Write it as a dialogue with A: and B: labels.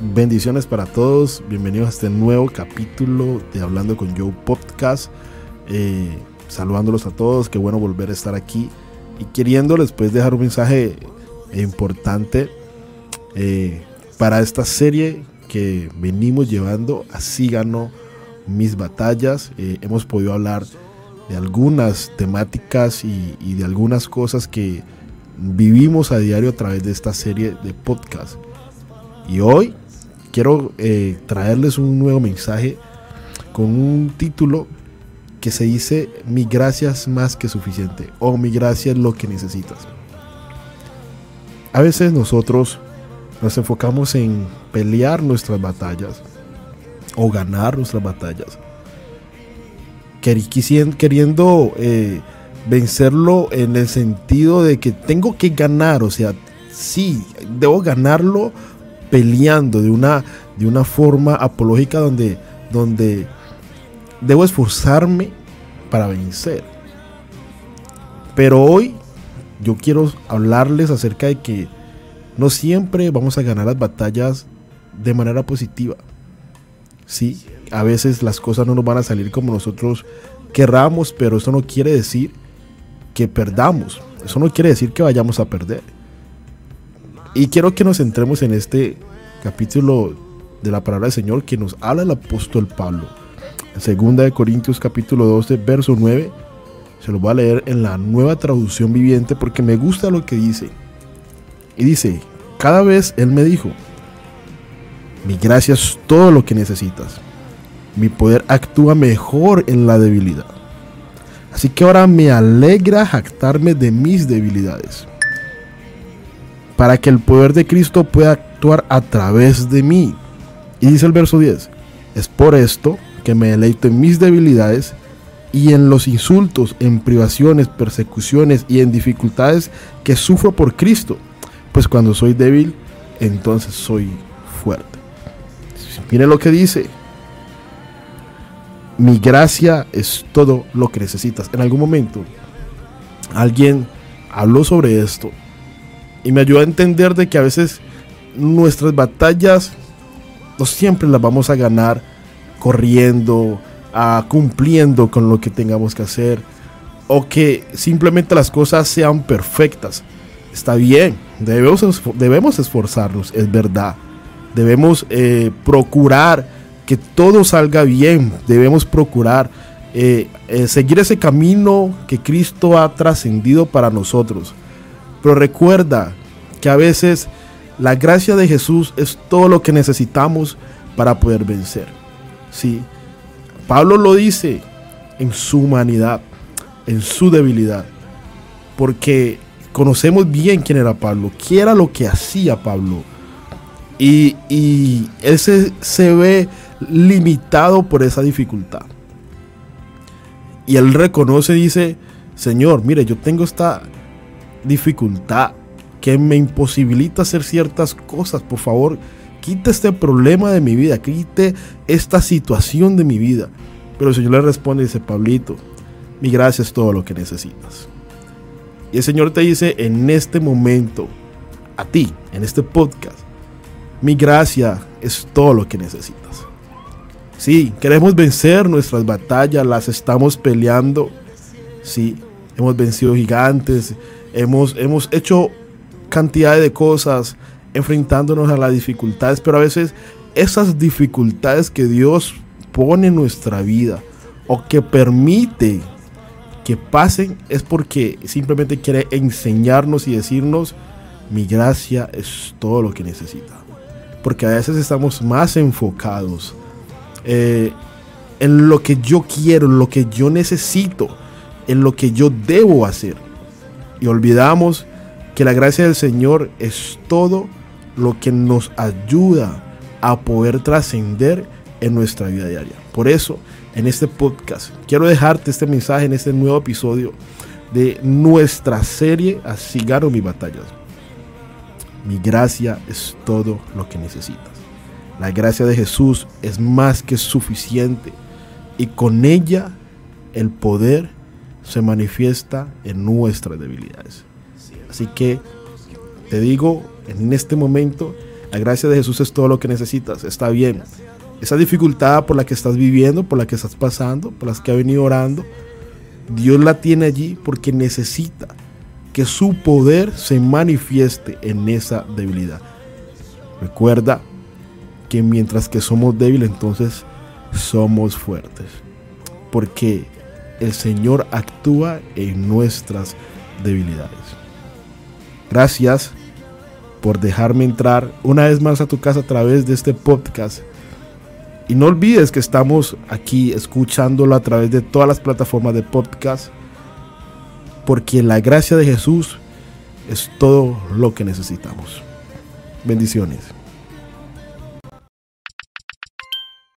A: Bendiciones para todos, bienvenidos a este nuevo capítulo de Hablando con Joe Podcast. Eh, saludándolos a todos, qué bueno volver a estar aquí y queriéndoles pues dejar un mensaje importante eh, para esta serie que venimos llevando. Así ganó mis batallas. Eh, hemos podido hablar de algunas temáticas y, de algunas cosas que vivimos a diario a través de esta serie de podcast. Y hoy quiero eh, traerles un nuevo mensaje con un título que se dice mi gracia es más que suficiente o mi gracia es lo que necesitas. A veces nosotros nos enfocamos en pelear nuestras batallas o ganar nuestras batallas. Queriendo eh, vencerlo en el sentido de que tengo que ganar, o sea, sí, debo ganarlo peleando de una, de una forma apológica donde, donde debo esforzarme para vencer. Pero hoy yo quiero hablarles acerca de que no siempre vamos a ganar las batallas de manera positiva. Sí, a veces las cosas no nos van a salir como nosotros querramos, pero eso no quiere decir que perdamos. Eso no quiere decir que vayamos a perder. Y quiero que nos centremos en este capítulo de la palabra del Señor que nos habla el apóstol Pablo. Segunda de Corintios capítulo 12, verso 9. Se lo voy a leer en la nueva traducción viviente porque me gusta lo que dice. Y dice, cada vez Él me dijo, mi gracia es todo lo que necesitas. Mi poder actúa mejor en la debilidad. Así que ahora me alegra jactarme de mis debilidades. Para que el poder de Cristo pueda actuar a través de mí. Y dice el verso 10, es por esto que me deleito en mis debilidades y en los insultos, en privaciones, persecuciones y en dificultades que sufro por Cristo. Pues cuando soy débil, entonces soy fuerte. Mire lo que dice. Mi gracia es todo lo que necesitas. En algún momento alguien habló sobre esto y me ayudó a entender de que a veces nuestras batallas no siempre las vamos a ganar corriendo, a cumpliendo con lo que tengamos que hacer, o que simplemente las cosas sean perfectas. Está bien, debemos, debemos esforzarnos, es verdad. Debemos eh, procurar que todo salga bien, debemos procurar eh, eh, seguir ese camino que Cristo ha trascendido para nosotros. Pero recuerda que a veces la gracia de Jesús es todo lo que necesitamos para poder vencer. Sí. Pablo lo dice en su humanidad, en su debilidad, porque conocemos bien quién era Pablo, qué era lo que hacía Pablo. Y, y él se, se ve limitado por esa dificultad. Y él reconoce, dice, Señor, mire, yo tengo esta dificultad que me imposibilita hacer ciertas cosas. Por favor, quite este problema de mi vida, quite esta situación de mi vida. Pero el Señor le responde y dice, Pablito, mi gracia es todo lo que necesitas. Y el Señor te dice en este momento, a ti, en este podcast, mi gracia es todo lo que necesitas. Sí, queremos vencer nuestras batallas, las estamos peleando. Sí, hemos vencido gigantes, hemos, hemos hecho cantidad de cosas, enfrentándonos a las dificultades, pero a veces esas dificultades que Dios pone en nuestra vida o que permite que pasen es porque simplemente quiere enseñarnos y decirnos, mi gracia es todo lo que necesita. Porque a veces estamos más enfocados eh, en lo que yo quiero, en lo que yo necesito, en lo que yo debo hacer. Y olvidamos que la gracia del Señor es todo lo que nos ayuda a poder trascender en nuestra vida diaria. Por eso, en este podcast, quiero dejarte este mensaje en este nuevo episodio de nuestra serie Así gano mis batallas. Mi gracia es todo lo que necesitas. La gracia de Jesús es más que suficiente y con ella el poder se manifiesta en nuestras debilidades. Así que te digo en este momento La gracia de Jesús es todo lo que necesitas. Está bien. Esa dificultad por la que estás viviendo, por la que estás pasando, por las que ha venido orando, Dios la tiene allí porque necesita que su poder se manifieste en esa debilidad. Recuerda que mientras que somos débiles, entonces somos fuertes. Porque el Señor actúa en nuestras debilidades. Gracias por dejarme entrar una vez más a tu casa a través de este podcast. Y no olvides que estamos aquí escuchándolo a través de todas las plataformas de podcast. Porque la gracia de Jesús es todo lo que necesitamos. Bendiciones.